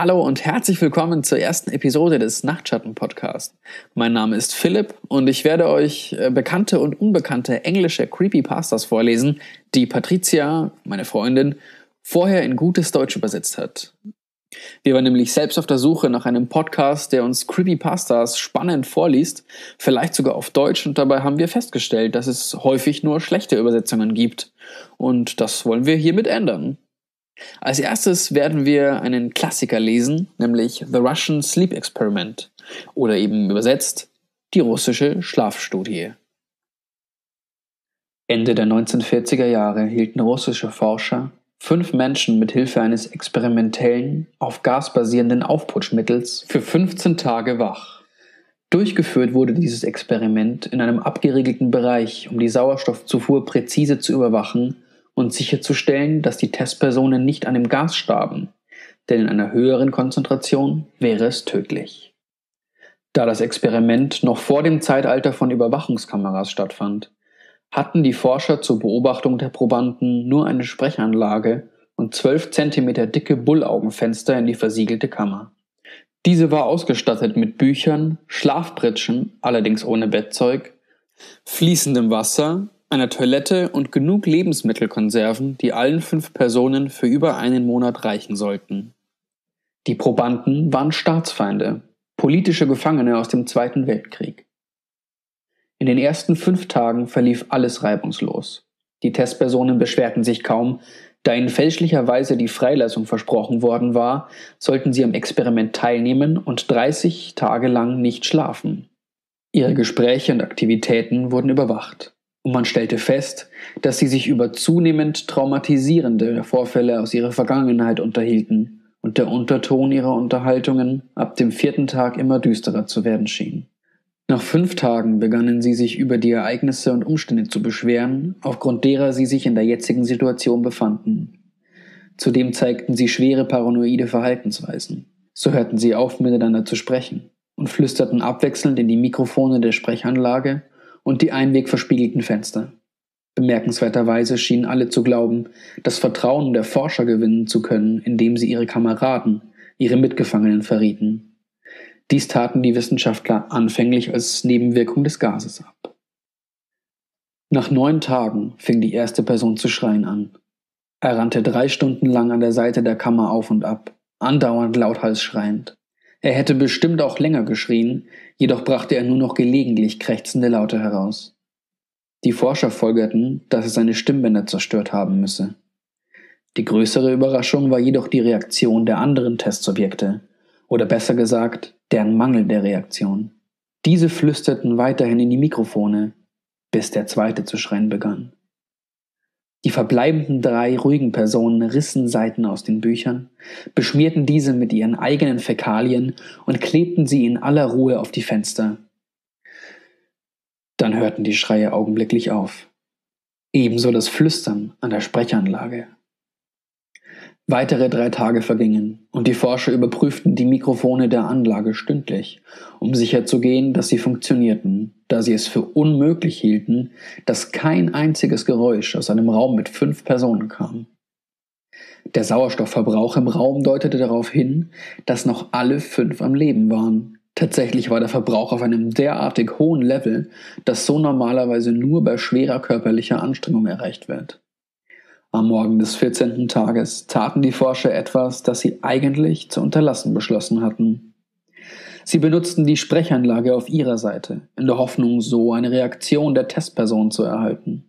Hallo und herzlich willkommen zur ersten Episode des Nachtschatten Podcast. Mein Name ist Philipp und ich werde euch äh, bekannte und unbekannte englische Creepypastas vorlesen, die Patricia, meine Freundin, vorher in gutes Deutsch übersetzt hat. Wir waren nämlich selbst auf der Suche nach einem Podcast, der uns Creepypastas spannend vorliest, vielleicht sogar auf Deutsch, und dabei haben wir festgestellt, dass es häufig nur schlechte Übersetzungen gibt. Und das wollen wir hiermit ändern. Als erstes werden wir einen Klassiker lesen, nämlich The Russian Sleep Experiment oder eben übersetzt die russische Schlafstudie. Ende der 1940er Jahre hielten russische Forscher fünf Menschen mit Hilfe eines experimentellen, auf Gas basierenden Aufputschmittels für 15 Tage wach. Durchgeführt wurde dieses Experiment in einem abgeriegelten Bereich, um die Sauerstoffzufuhr präzise zu überwachen und sicherzustellen, dass die Testpersonen nicht an dem Gas starben, denn in einer höheren Konzentration wäre es tödlich. Da das Experiment noch vor dem Zeitalter von Überwachungskameras stattfand, hatten die Forscher zur Beobachtung der Probanden nur eine Sprechanlage und 12 cm dicke Bullaugenfenster in die versiegelte Kammer. Diese war ausgestattet mit Büchern, Schlafpritschen, allerdings ohne Bettzeug, fließendem Wasser einer Toilette und genug Lebensmittelkonserven, die allen fünf Personen für über einen Monat reichen sollten. Die Probanden waren Staatsfeinde, politische Gefangene aus dem Zweiten Weltkrieg. In den ersten fünf Tagen verlief alles reibungslos. Die Testpersonen beschwerten sich kaum, da ihnen fälschlicherweise die Freilassung versprochen worden war, sollten sie am Experiment teilnehmen und 30 Tage lang nicht schlafen. Ihre Gespräche und Aktivitäten wurden überwacht und man stellte fest, dass sie sich über zunehmend traumatisierende Vorfälle aus ihrer Vergangenheit unterhielten und der Unterton ihrer Unterhaltungen ab dem vierten Tag immer düsterer zu werden schien. Nach fünf Tagen begannen sie sich über die Ereignisse und Umstände zu beschweren, aufgrund derer sie sich in der jetzigen Situation befanden. Zudem zeigten sie schwere paranoide Verhaltensweisen. So hörten sie auf, miteinander zu sprechen und flüsterten abwechselnd in die Mikrofone der Sprechanlage und die einwegverspiegelten Fenster. Bemerkenswerterweise schienen alle zu glauben, das Vertrauen der Forscher gewinnen zu können, indem sie ihre Kameraden, ihre Mitgefangenen verrieten. Dies taten die Wissenschaftler anfänglich als Nebenwirkung des Gases ab. Nach neun Tagen fing die erste Person zu schreien an. Er rannte drei Stunden lang an der Seite der Kammer auf und ab, andauernd lauthals schreiend. Er hätte bestimmt auch länger geschrien, jedoch brachte er nur noch gelegentlich krächzende Laute heraus. Die Forscher folgerten, dass er seine Stimmbänder zerstört haben müsse. Die größere Überraschung war jedoch die Reaktion der anderen Testsubjekte, oder besser gesagt, deren Mangel der Reaktion. Diese flüsterten weiterhin in die Mikrofone, bis der zweite zu schreien begann. Die verbleibenden drei ruhigen Personen rissen Seiten aus den Büchern, beschmierten diese mit ihren eigenen Fäkalien und klebten sie in aller Ruhe auf die Fenster. Dann hörten die Schreie augenblicklich auf. Ebenso das Flüstern an der Sprechanlage. Weitere drei Tage vergingen und die Forscher überprüften die Mikrofone der Anlage stündlich, um sicherzugehen, dass sie funktionierten, da sie es für unmöglich hielten, dass kein einziges Geräusch aus einem Raum mit fünf Personen kam. Der Sauerstoffverbrauch im Raum deutete darauf hin, dass noch alle fünf am Leben waren. Tatsächlich war der Verbrauch auf einem derartig hohen Level, dass so normalerweise nur bei schwerer körperlicher Anstrengung erreicht wird. Am Morgen des 14. Tages taten die Forscher etwas, das sie eigentlich zu unterlassen beschlossen hatten. Sie benutzten die Sprechanlage auf ihrer Seite, in der Hoffnung, so eine Reaktion der Testperson zu erhalten.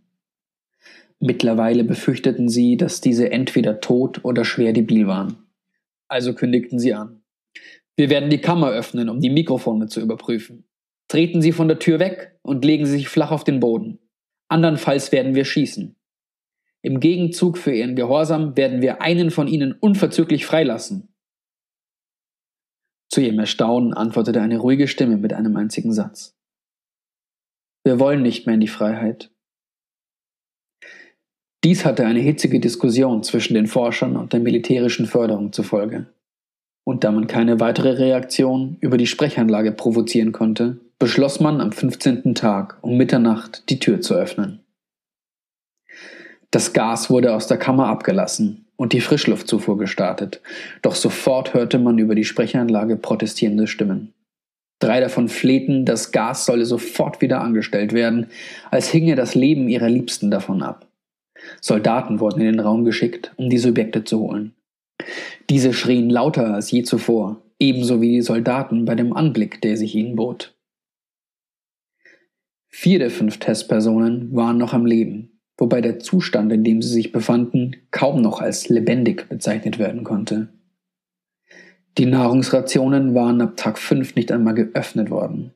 Mittlerweile befürchteten sie, dass diese entweder tot oder schwer debil waren. Also kündigten sie an. Wir werden die Kammer öffnen, um die Mikrofone zu überprüfen. Treten Sie von der Tür weg und legen Sie sich flach auf den Boden. Andernfalls werden wir schießen. Im Gegenzug für ihren Gehorsam werden wir einen von ihnen unverzüglich freilassen. Zu ihrem Erstaunen antwortete eine ruhige Stimme mit einem einzigen Satz. Wir wollen nicht mehr in die Freiheit. Dies hatte eine hitzige Diskussion zwischen den Forschern und der militärischen Förderung zur Folge. Und da man keine weitere Reaktion über die Sprechanlage provozieren konnte, beschloss man am 15. Tag um Mitternacht die Tür zu öffnen. Das Gas wurde aus der Kammer abgelassen und die Frischluftzufuhr gestartet, doch sofort hörte man über die Sprechanlage protestierende Stimmen. Drei davon flehten, das Gas solle sofort wieder angestellt werden, als hinge das Leben ihrer Liebsten davon ab. Soldaten wurden in den Raum geschickt, um die Subjekte zu holen. Diese schrien lauter als je zuvor, ebenso wie die Soldaten bei dem Anblick, der sich ihnen bot. Vier der fünf Testpersonen waren noch am Leben, wobei der Zustand, in dem sie sich befanden, kaum noch als lebendig bezeichnet werden konnte. Die Nahrungsrationen waren ab Tag 5 nicht einmal geöffnet worden.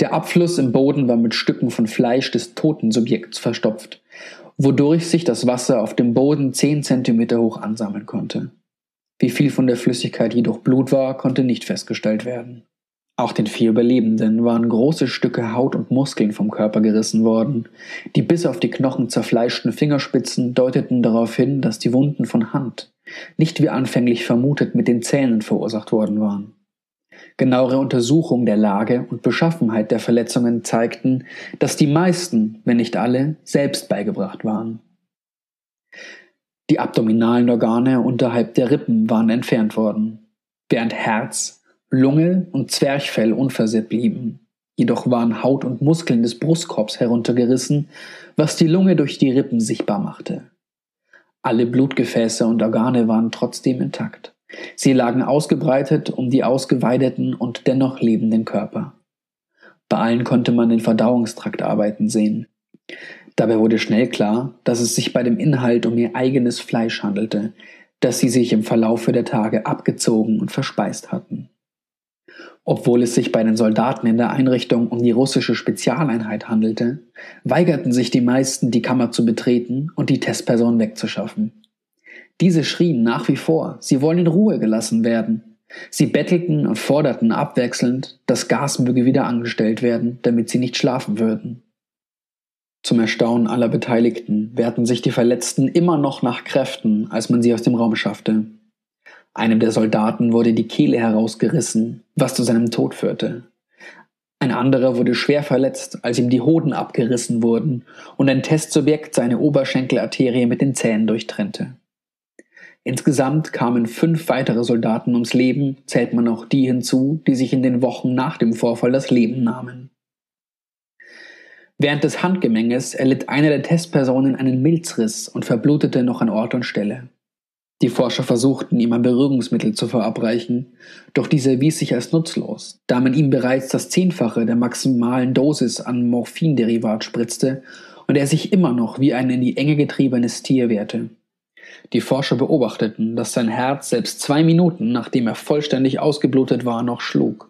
Der Abfluss im Boden war mit Stücken von Fleisch des toten Subjekts verstopft, wodurch sich das Wasser auf dem Boden 10 cm hoch ansammeln konnte. Wie viel von der Flüssigkeit jedoch Blut war, konnte nicht festgestellt werden. Auch den vier Überlebenden waren große Stücke Haut und Muskeln vom Körper gerissen worden. Die bis auf die Knochen zerfleischten Fingerspitzen deuteten darauf hin, dass die Wunden von Hand, nicht wie anfänglich vermutet mit den Zähnen verursacht worden waren. Genauere Untersuchungen der Lage und Beschaffenheit der Verletzungen zeigten, dass die meisten, wenn nicht alle, selbst beigebracht waren. Die abdominalen Organe unterhalb der Rippen waren entfernt worden, während Herz, Lunge und Zwerchfell unversehrt blieben. Jedoch waren Haut und Muskeln des Brustkorbs heruntergerissen, was die Lunge durch die Rippen sichtbar machte. Alle Blutgefäße und Organe waren trotzdem intakt. Sie lagen ausgebreitet um die ausgeweideten und dennoch lebenden Körper. Bei allen konnte man den Verdauungstrakt arbeiten sehen. Dabei wurde schnell klar, dass es sich bei dem Inhalt um ihr eigenes Fleisch handelte, das sie sich im Verlaufe der Tage abgezogen und verspeist hatten. Obwohl es sich bei den Soldaten in der Einrichtung um die russische Spezialeinheit handelte, weigerten sich die meisten, die Kammer zu betreten und die Testperson wegzuschaffen. Diese schrien nach wie vor, sie wollen in Ruhe gelassen werden. Sie bettelten und forderten abwechselnd, das Gas möge wieder angestellt werden, damit sie nicht schlafen würden. Zum Erstaunen aller Beteiligten wehrten sich die Verletzten immer noch nach Kräften, als man sie aus dem Raum schaffte. Einem der Soldaten wurde die Kehle herausgerissen, was zu seinem Tod führte. Ein anderer wurde schwer verletzt, als ihm die Hoden abgerissen wurden und ein Testsubjekt seine Oberschenkelarterie mit den Zähnen durchtrennte. Insgesamt kamen fünf weitere Soldaten ums Leben, zählt man auch die hinzu, die sich in den Wochen nach dem Vorfall das Leben nahmen. Während des Handgemenges erlitt eine der Testpersonen einen Milzriss und verblutete noch an Ort und Stelle. Die Forscher versuchten, ihm ein Beruhigungsmittel zu verabreichen, doch dieser erwies sich als nutzlos, da man ihm bereits das Zehnfache der maximalen Dosis an Morphinderivat spritzte und er sich immer noch wie ein in die Enge getriebenes Tier wehrte. Die Forscher beobachteten, dass sein Herz selbst zwei Minuten, nachdem er vollständig ausgeblutet war, noch schlug.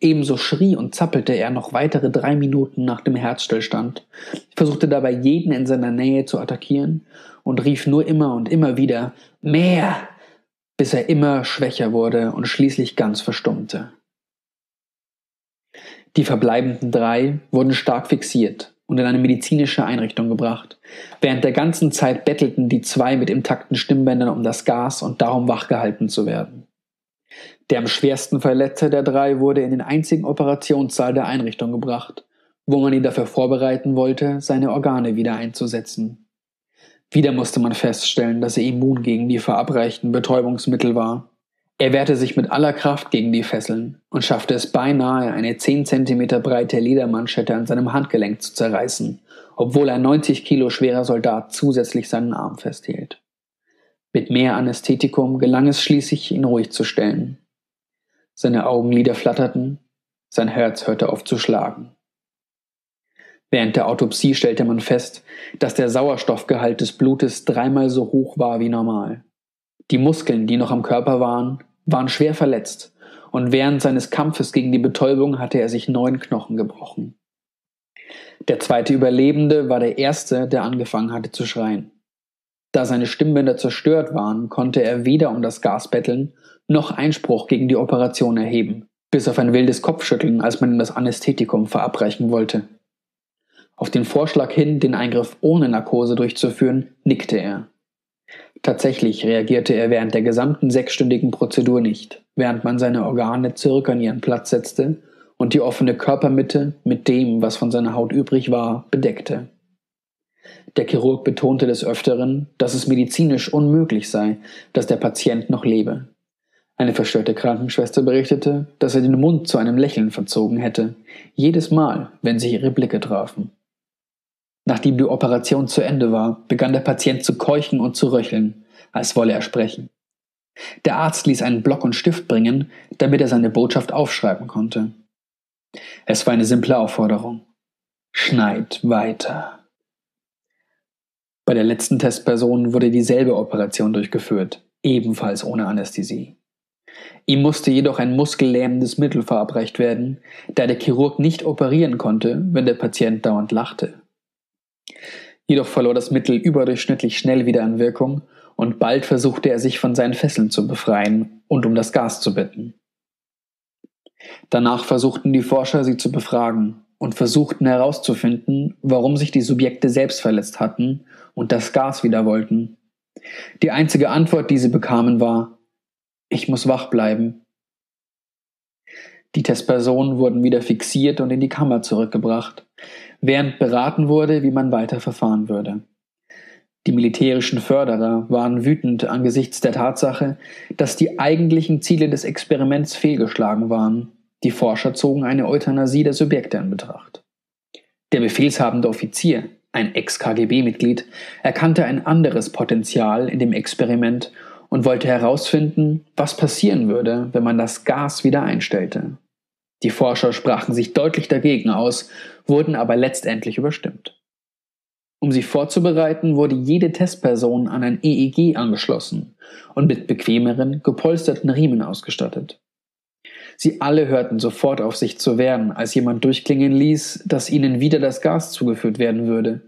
Ebenso schrie und zappelte er noch weitere drei Minuten nach dem Herzstillstand, versuchte dabei jeden in seiner Nähe zu attackieren und rief nur immer und immer wieder Mehr, bis er immer schwächer wurde und schließlich ganz verstummte. Die verbleibenden drei wurden stark fixiert und in eine medizinische Einrichtung gebracht. Während der ganzen Zeit bettelten die zwei mit intakten Stimmbändern um das Gas und darum wachgehalten zu werden. Der am schwersten Verletzte der drei wurde in den einzigen Operationssaal der Einrichtung gebracht, wo man ihn dafür vorbereiten wollte, seine Organe wieder einzusetzen. Wieder musste man feststellen, dass er immun gegen die verabreichten Betäubungsmittel war. Er wehrte sich mit aller Kraft gegen die Fesseln und schaffte es beinahe, eine 10 cm breite Ledermanschette an seinem Handgelenk zu zerreißen, obwohl ein 90 Kilo schwerer Soldat zusätzlich seinen Arm festhielt. Mit mehr Anästhetikum gelang es schließlich, ihn ruhig zu stellen. Seine Augenlider flatterten, sein Herz hörte auf zu schlagen. Während der Autopsie stellte man fest, dass der Sauerstoffgehalt des Blutes dreimal so hoch war wie normal. Die Muskeln, die noch am Körper waren, waren schwer verletzt, und während seines Kampfes gegen die Betäubung hatte er sich neun Knochen gebrochen. Der zweite Überlebende war der erste, der angefangen hatte zu schreien. Da seine Stimmbänder zerstört waren, konnte er weder um das Gas betteln, noch Einspruch gegen die Operation erheben, bis auf ein wildes Kopfschütteln, als man ihm das Anästhetikum verabreichen wollte. Auf den Vorschlag hin, den Eingriff ohne Narkose durchzuführen, nickte er. Tatsächlich reagierte er während der gesamten sechsstündigen Prozedur nicht, während man seine Organe zurück an ihren Platz setzte und die offene Körpermitte mit dem, was von seiner Haut übrig war, bedeckte. Der Chirurg betonte des Öfteren, dass es medizinisch unmöglich sei, dass der Patient noch lebe. Eine verstörte Krankenschwester berichtete, dass er den Mund zu einem Lächeln verzogen hätte, jedes Mal, wenn sich ihre Blicke trafen. Nachdem die Operation zu Ende war, begann der Patient zu keuchen und zu röcheln, als wolle er sprechen. Der Arzt ließ einen Block und Stift bringen, damit er seine Botschaft aufschreiben konnte. Es war eine simple Aufforderung. Schneid weiter. Bei der letzten Testperson wurde dieselbe Operation durchgeführt, ebenfalls ohne Anästhesie. Ihm musste jedoch ein muskellähmendes Mittel verabreicht werden, da der Chirurg nicht operieren konnte, wenn der Patient dauernd lachte. Jedoch verlor das Mittel überdurchschnittlich schnell wieder an Wirkung und bald versuchte er sich von seinen Fesseln zu befreien und um das Gas zu bitten. Danach versuchten die Forscher, sie zu befragen und versuchten herauszufinden, warum sich die Subjekte selbst verletzt hatten und das Gas wieder wollten. Die einzige Antwort, die sie bekamen, war Ich muss wach bleiben. Die Testpersonen wurden wieder fixiert und in die Kammer zurückgebracht, während beraten wurde, wie man weiter verfahren würde. Die militärischen Förderer waren wütend angesichts der Tatsache, dass die eigentlichen Ziele des Experiments fehlgeschlagen waren. Die Forscher zogen eine Euthanasie der Subjekte in Betracht. Der befehlshabende Offizier, ein Ex-KGB-Mitglied, erkannte ein anderes Potenzial in dem Experiment und wollte herausfinden, was passieren würde, wenn man das Gas wieder einstellte. Die Forscher sprachen sich deutlich dagegen aus, wurden aber letztendlich überstimmt. Um sie vorzubereiten, wurde jede Testperson an ein EEG angeschlossen und mit bequemeren, gepolsterten Riemen ausgestattet. Sie alle hörten sofort auf sich zu wehren, als jemand durchklingen ließ, dass ihnen wieder das Gas zugeführt werden würde.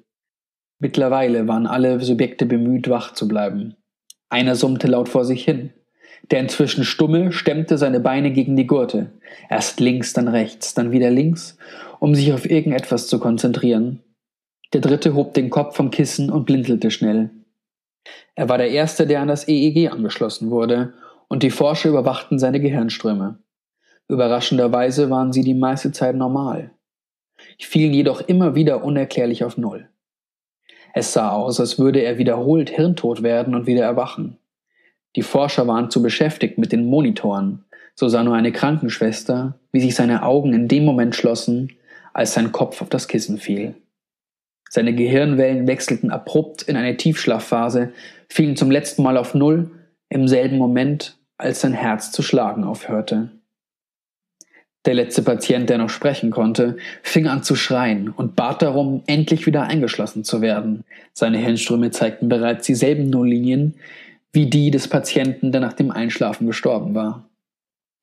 Mittlerweile waren alle Subjekte bemüht, wach zu bleiben. Einer summte laut vor sich hin. Der inzwischen Stumme stemmte seine Beine gegen die Gurte, erst links, dann rechts, dann wieder links, um sich auf irgendetwas zu konzentrieren. Der dritte hob den Kopf vom Kissen und blinzelte schnell. Er war der Erste, der an das EEG angeschlossen wurde, und die Forscher überwachten seine Gehirnströme. Überraschenderweise waren sie die meiste Zeit normal, fielen jedoch immer wieder unerklärlich auf Null. Es sah aus, als würde er wiederholt hirntot werden und wieder erwachen. Die Forscher waren zu beschäftigt mit den Monitoren, so sah nur eine Krankenschwester, wie sich seine Augen in dem Moment schlossen, als sein Kopf auf das Kissen fiel. Seine Gehirnwellen wechselten abrupt in eine Tiefschlafphase, fielen zum letzten Mal auf Null, im selben Moment, als sein Herz zu schlagen aufhörte. Der letzte Patient, der noch sprechen konnte, fing an zu schreien und bat darum, endlich wieder eingeschlossen zu werden. Seine Hirnströme zeigten bereits dieselben Nulllinien wie die des Patienten, der nach dem Einschlafen gestorben war.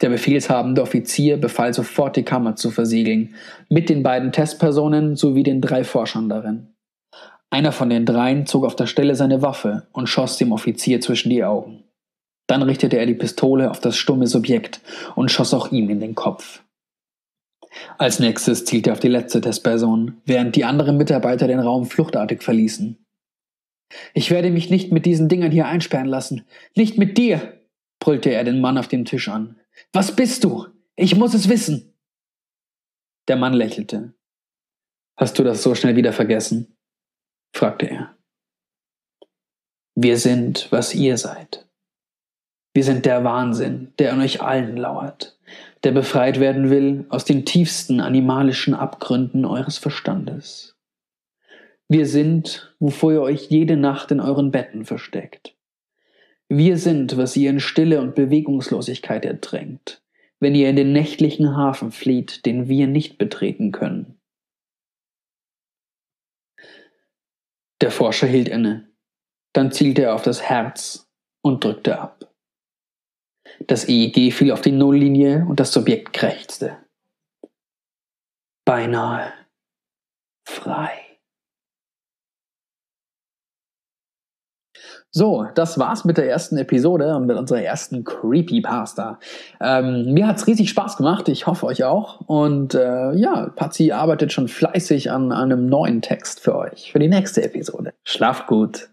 Der befehlshabende Offizier befahl sofort, die Kammer zu versiegeln, mit den beiden Testpersonen sowie den drei Forschern darin. Einer von den dreien zog auf der Stelle seine Waffe und schoss dem Offizier zwischen die Augen. Dann richtete er die Pistole auf das stumme Subjekt und schoss auch ihm in den Kopf. Als nächstes zielte er auf die letzte Testperson, während die anderen Mitarbeiter den Raum fluchtartig verließen. Ich werde mich nicht mit diesen Dingern hier einsperren lassen. Nicht mit dir, brüllte er den Mann auf dem Tisch an. Was bist du? Ich muss es wissen. Der Mann lächelte. Hast du das so schnell wieder vergessen? fragte er. Wir sind, was ihr seid. Wir sind der Wahnsinn, der an euch allen lauert, der befreit werden will aus den tiefsten animalischen Abgründen eures Verstandes. Wir sind, wovor ihr euch jede Nacht in euren Betten versteckt. Wir sind, was ihr in Stille und Bewegungslosigkeit ertränkt, wenn ihr in den nächtlichen Hafen flieht, den wir nicht betreten können. Der Forscher hielt inne, dann zielte er auf das Herz und drückte ab. Das EEG fiel auf die Nulllinie und das Subjekt krächzte. Beinahe frei. So, das war's mit der ersten Episode und mit unserer ersten Creepypasta. Ähm, mir hat's riesig Spaß gemacht, ich hoffe euch auch. Und äh, ja, Patsy arbeitet schon fleißig an, an einem neuen Text für euch, für die nächste Episode. Schlaft gut.